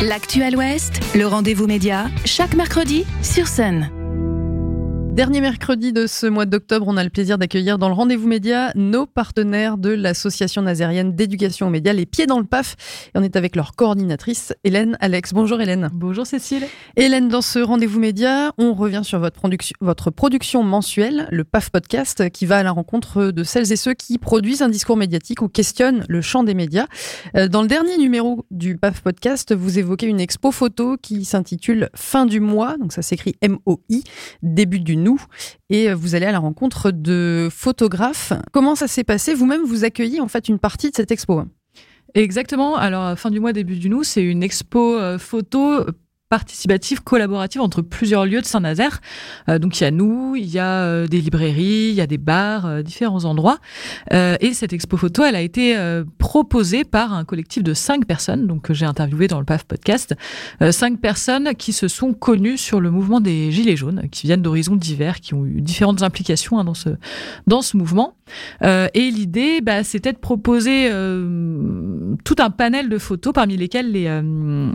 L'actuel Ouest, le rendez-vous média, chaque mercredi sur scène. Dernier mercredi de ce mois d'octobre, on a le plaisir d'accueillir dans le rendez-vous média nos partenaires de l'association nazérienne d'éducation aux médias, les pieds dans le PAF. Et on est avec leur coordinatrice, Hélène Alex. Bonjour Hélène. Bonjour Cécile. Hélène, dans ce rendez-vous média, on revient sur votre production, votre production mensuelle, le PAF Podcast, qui va à la rencontre de celles et ceux qui produisent un discours médiatique ou questionnent le champ des médias. Euh, dans le dernier numéro du PAF Podcast, vous évoquez une expo photo qui s'intitule Fin du mois, donc ça s'écrit M-O-I, début du et vous allez à la rencontre de photographes. Comment ça s'est passé? Vous-même, vous accueillez en fait une partie de cette expo. Exactement. Alors, fin du mois, début du nous, c'est une expo euh, photo participative, collaborative entre plusieurs lieux de Saint-Nazaire. Euh, donc il y a nous, il y a euh, des librairies, il y a des bars, euh, différents endroits. et cette expo photo, elle a été proposée par un collectif de cinq personnes, donc que j'ai interviewé dans le PAF podcast, cinq personnes qui se sont connues sur le mouvement des Gilets jaunes, qui viennent d'horizons divers, qui ont eu différentes implications hein, dans ce dans ce mouvement. et l'idée, bah, c'était de proposer tout un panel de photos parmi lesquelles les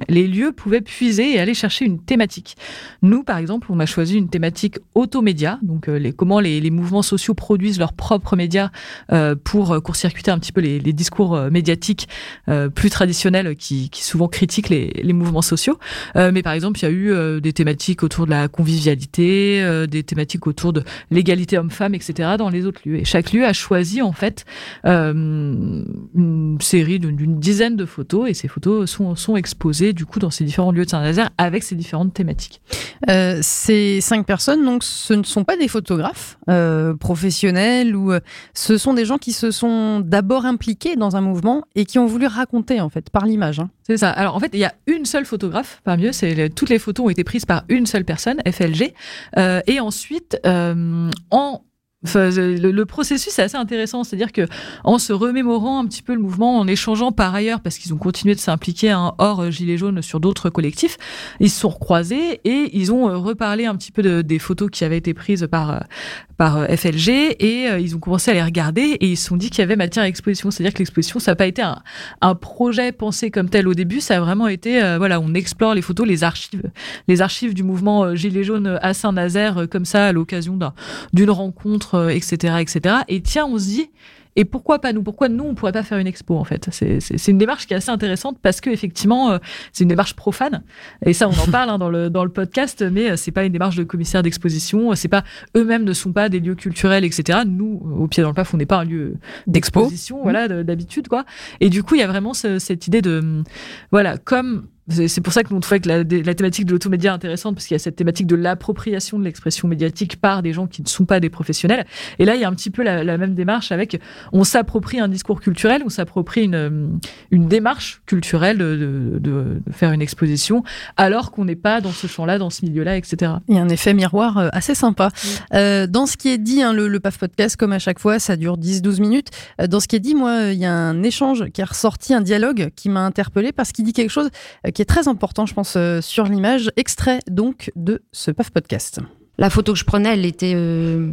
les lieux pouvaient puiser et aller chercher une thématique. Nous, par exemple, on a choisi une thématique automédia, donc euh, les, comment les, mouvements sociaux produisent leurs propres médias euh, pour court-circuiter un petit peu les, discours euh, médiatiques euh, plus traditionnels qui, souvent critiquent les, les mouvements sociaux. Euh, mais par exemple, il y a eu des thématiques autour de la convivialité, des thématiques autour de l'égalité homme-femme, etc. dans les autres lieux. Et chaque lieu a choisi en fait une série d'une dizaine de photos et ces photos sont, sont exposées du coup dans ces différents lieux de Saint-Nazaire avec ces différentes thématiques. Euh, ces cinq personnes, donc, ce ne sont pas des photographes euh, professionnels ou euh, ce sont des gens qui se sont d'abord impliqués dans un mouvement et qui ont voulu raconter en fait par l'image. Hein. C'est ça. Alors en fait, il y a une seule photographe parmi eux. C'est toutes les photos ont été prises par une seule personne, FLG. Euh, et ensuite, euh, le, processus est assez intéressant, c'est-à-dire que en se remémorant un petit peu le mouvement, en échangeant par ailleurs, parce qu'ils ont continué de s'impliquer hein, hors euh, Gilets jaunes sur d'autres collectifs, ils se sont recroisés et ils ont euh, reparlé un petit peu de, des photos qui avaient été prises par euh, par FLG et ils ont commencé à les regarder et ils se sont dit qu'il y avait matière à exposition, c'est-à-dire que l'exposition ça n'a pas été un, un, projet pensé comme tel au début, ça a vraiment été voilà, on explore les photos, les archives, les archives du mouvement Gilets jaunes à Saint-Nazaire comme ça à l'occasion d'une rencontre etc., etc. Et tiens, on se dit, et pourquoi pas nous? Pourquoi nous, on pourrait pas faire une expo en fait? C'est une démarche qui est assez intéressante parce que effectivement, euh, c'est une démarche profane. Et ça, on en parle hein, dans le dans le podcast, mais euh, c'est pas une démarche de commissaire d'exposition. C'est pas eux-mêmes ne sont pas des lieux culturels, etc. Nous, au pied dans le paf, on n'est pas un lieu d'exposition, voilà, d'habitude quoi. Et du coup, il y a vraiment cette idée de voilà, comme c'est pour ça que nous trouvait que la, la thématique de l'automédia est intéressante parce qu'il y a cette thématique de l'appropriation de l'expression médiatique par des gens qui ne sont pas des professionnels. Et là, il y a un petit peu la, la même démarche avec on s'approprie un discours culturel, on s'approprie une, une démarche culturelle de, de, de, faire une exposition alors qu'on n'est pas dans ce champ-là, dans ce milieu-là, etc. Il y a un effet miroir euh, assez sympa. Euh, dans ce qui est dit, hein, le, le, PAF Podcast, comme à chaque fois, ça dure 10-12 minutes. Euh, dans ce qui est dit, moi, il y a un échange qui est ressorti, un dialogue qui m'a interpellé parce qu'il dit quelque chose qui est très important, je pense, euh, sur l'image. Extrait donc de ce PAF podcast. La photo que je prenais, elle était, euh,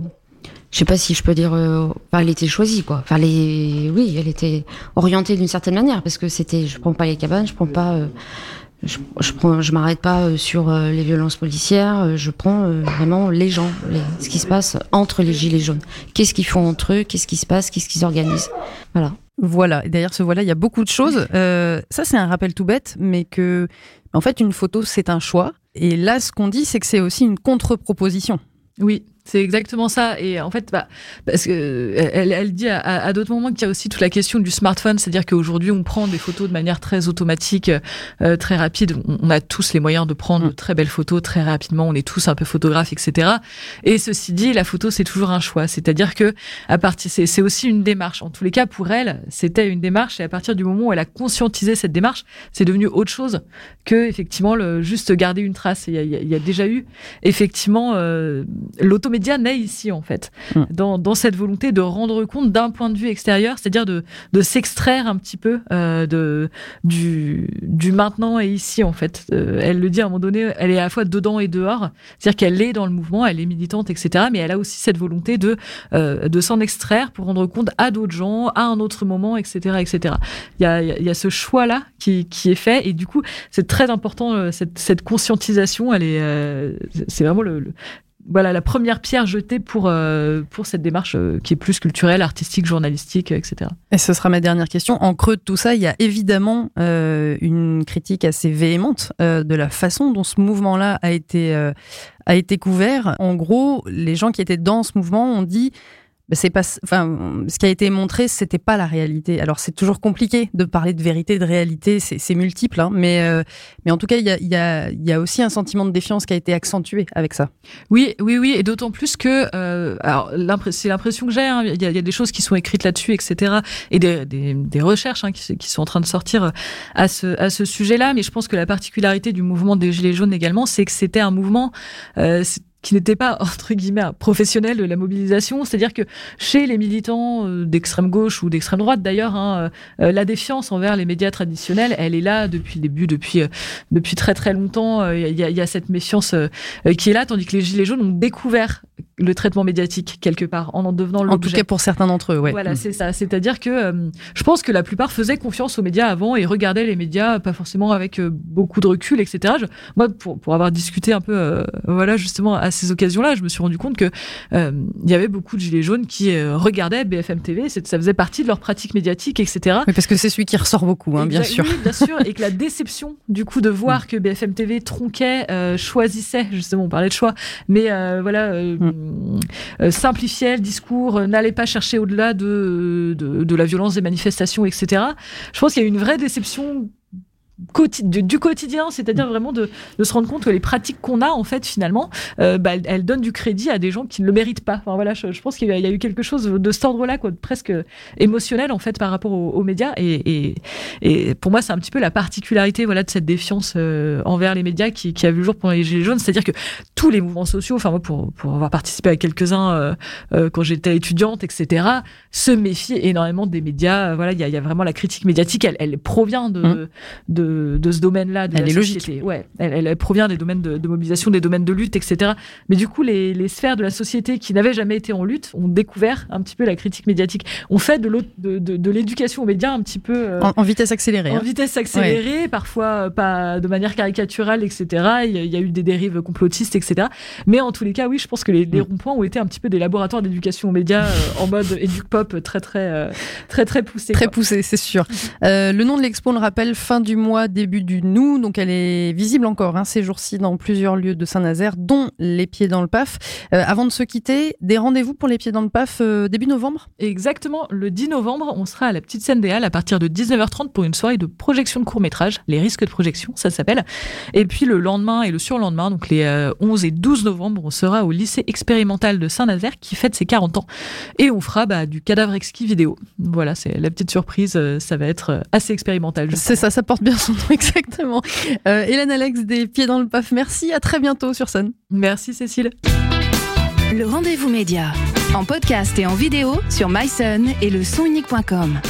je sais pas si je peux dire, euh, elle était choisie quoi. Enfin, les, oui, elle était orientée d'une certaine manière parce que c'était, je prends pas les cabanes, je prends pas, je, je, prends, je m'arrête pas euh, sur les violences policières, je prends vraiment les gens, les, ce qui se passe entre les gilets jaunes. Qu'est-ce qu'ils font entre eux, qu'est-ce qui se passe, qu'est-ce qu'ils organisent, voilà. Voilà. Et derrière ce voilà, il y a beaucoup de choses. Euh, ça, c'est un rappel tout bête, mais que, en fait, une photo, c'est un choix. Et là, ce qu'on dit, c'est que c'est aussi une contre-proposition. Oui, c'est exactement ça. Et en fait, bah, parce que elle, elle dit à, à d'autres moments qu'il y a aussi toute la question du smartphone, c'est-à-dire qu'aujourd'hui on prend des photos de manière très automatique, euh, très rapide. On, on, a tous les moyens de prendre de très belles photos très rapidement. On est tous un peu photographes, etc. Et ceci dit, la photo c'est toujours un choix. C'est-à-dire que à partir, c'est aussi une démarche. En tous les cas, pour elle, c'était une démarche. Et à partir du moment où elle a conscientisé cette démarche, c'est devenu autre chose que effectivement le juste garder une trace. Il y a, il y a déjà eu effectivement euh, média naît ici, en fait, Mm. dans, dans cette volonté de rendre compte d'un point de vue extérieur, c'est-à-dire de, de s'extraire un petit peu euh, de, du, du maintenant et ici, en fait. Euh, elle le dit à un moment donné, elle est à la fois dedans et dehors, c'est-à-dire qu'elle est dans le mouvement, elle est militante, etc., mais elle a aussi cette volonté de, euh, de s'en extraire pour rendre compte à d'autres gens, à un autre moment, etc., etc. Il y a, il y a ce choix-là qui, qui est fait, et du coup, c'est très important, cette, cette conscientisation, elle est, c'est vraiment le, le- voilà la première pierre jetée pour euh, pour cette démarche euh, qui est plus culturelle, artistique, journalistique, etc. Et ce sera ma dernière question. En creux de tout ça, il y a évidemment euh, une critique assez véhémente euh, de la façon dont ce mouvement-là a été a été couvert. En gros, les gens qui étaient dans ce mouvement ont dit c'est pas, enfin, ce qui a été montré, c'était pas la réalité. Alors c'est toujours compliqué de parler de vérité, de réalité, c'est multiple, hein, mais euh, mais en tout cas, il y a, y a y a aussi un sentiment de défiance qui a été accentué avec ça. Oui, oui, oui, et d'autant plus que, euh, alors c'est l'impression que j'ai. hein, Il y, a, y a des choses qui sont écrites là-dessus, etc. Et des, des, des recherches hein, qui, qui sont en train de sortir euh, à ce, à ce sujet-là. Mais je pense que la particularité du mouvement des Gilets jaunes également, c'est que c'était un mouvement. Euh, qui n'était pas entre guillemets professionnel de la mobilisation, c'est-à-dire que chez les militants euh, d'extrême gauche ou d'extrême droite d'ailleurs, hein, euh, la défiance envers les médias traditionnels, elle est là depuis le début, depuis euh, depuis très très longtemps. Il y, a, il y a cette méfiance qui est là, tandis que les Gilets jaunes ont découvert le traitement médiatique quelque part en en devenant En tout l'objet. cas, pour certains d'entre eux, ouais. Voilà, Mm. c'est ça. C'est-à-dire que euh, je pense que la plupart faisaient confiance aux médias avant et regardaient les médias pas forcément avec euh, beaucoup de recul, etc. Je- moi, pour, pour avoir discuté un peu, euh, voilà, justement à ces occasions-là, je me suis rendu compte que il y avait beaucoup de gilets jaunes qui regardaient BFM TV. Ça faisait partie de leur pratique médiatique, etc. Oui, parce que c'est celui qui ressort beaucoup, hein, bien sûr. Oui, bien sûr. Et que la déception, du coup, de voir que BFM TV tronquait, choisissait, justement, on parlait de choix, mais voilà, euh, simplifiait le discours, euh, n'allait pas chercher au-delà de, de, de la violence des manifestations, etc. Je pense qu'il y a eu une vraie déception du, du quotidien, c'est-à-dire vraiment de, de se rendre compte que les pratiques qu'on a en fait finalement, euh, bah, elles, donnent du crédit à des gens qui ne le méritent pas. Enfin voilà, je, je pense qu'il y, a- il y a eu quelque chose de cet ordre-là, quoi, de presque émotionnel en fait par rapport aux, aux médias. Et, et, et pour moi, c'est un petit peu la particularité voilà de cette défiance euh, envers les médias qui, qui a vu le jour pendant les gilets jaunes, c'est-à-dire que tous les mouvements sociaux, enfin moi pour pour avoir participé à quelques-uns euh, euh, quand j'étais étudiante, etc., se méfient énormément des médias. Voilà, il y a, il y a vraiment la critique médiatique, elle, elle provient de Mm. de, de ce domaine-là. de Elle la est logique. société. Ouais, elle, elle, elle provient des domaines de, de mobilisation, des domaines de lutte, etc. Mais du coup, les, les sphères de la société qui n'avaient jamais été en lutte ont découvert un petit peu la critique médiatique. On fait de, de, l'éducation aux médias un petit peu euh, En, en vitesse accélérée. en hein. vitesse accélérée, parfois euh, pas de manière caricaturale, etc. Il y, a, il y a eu des dérives complotistes, etc. Mais en tous les cas, oui, je pense que les, les Mm. ronds-points ont été un petit peu des laboratoires d'éducation aux médias euh, en mode éduc-pop très, très, euh, très, très poussé. Très quoi. poussé, c'est sûr. Euh, le nom de l'expo, on le rappelle, fin du mois, début du nous. Donc elle est visible encore hein, ces jours-ci dans plusieurs lieux de Saint-Nazaire, dont les pieds dans le PAF. Euh, avant de se quitter, des rendez-vous pour les pieds dans le PAF euh, début novembre? Exactement, le 10 novembre, on sera à la petite scène des Halles à partir de 19h30 pour une soirée de projection de court-métrage, les risques de projection, ça s'appelle. Et puis le lendemain et le surlendemain, donc les euh, 11 et 12 novembre, on sera au lycée expérimental de Saint-Nazaire qui fête ses 40 ans. Et on fera bah, du cadavre exquis vidéo. Voilà, c'est la petite surprise, euh, ça va être euh, assez expérimental. C'est ça, ça porte bien son nom exactement. Euh, Hélène Alex des pieds dans le PAF, merci, à très bientôt sur scène. Merci Cécile. Le rendez-vous média. En podcast et en vidéo sur myson et le sonunique.com.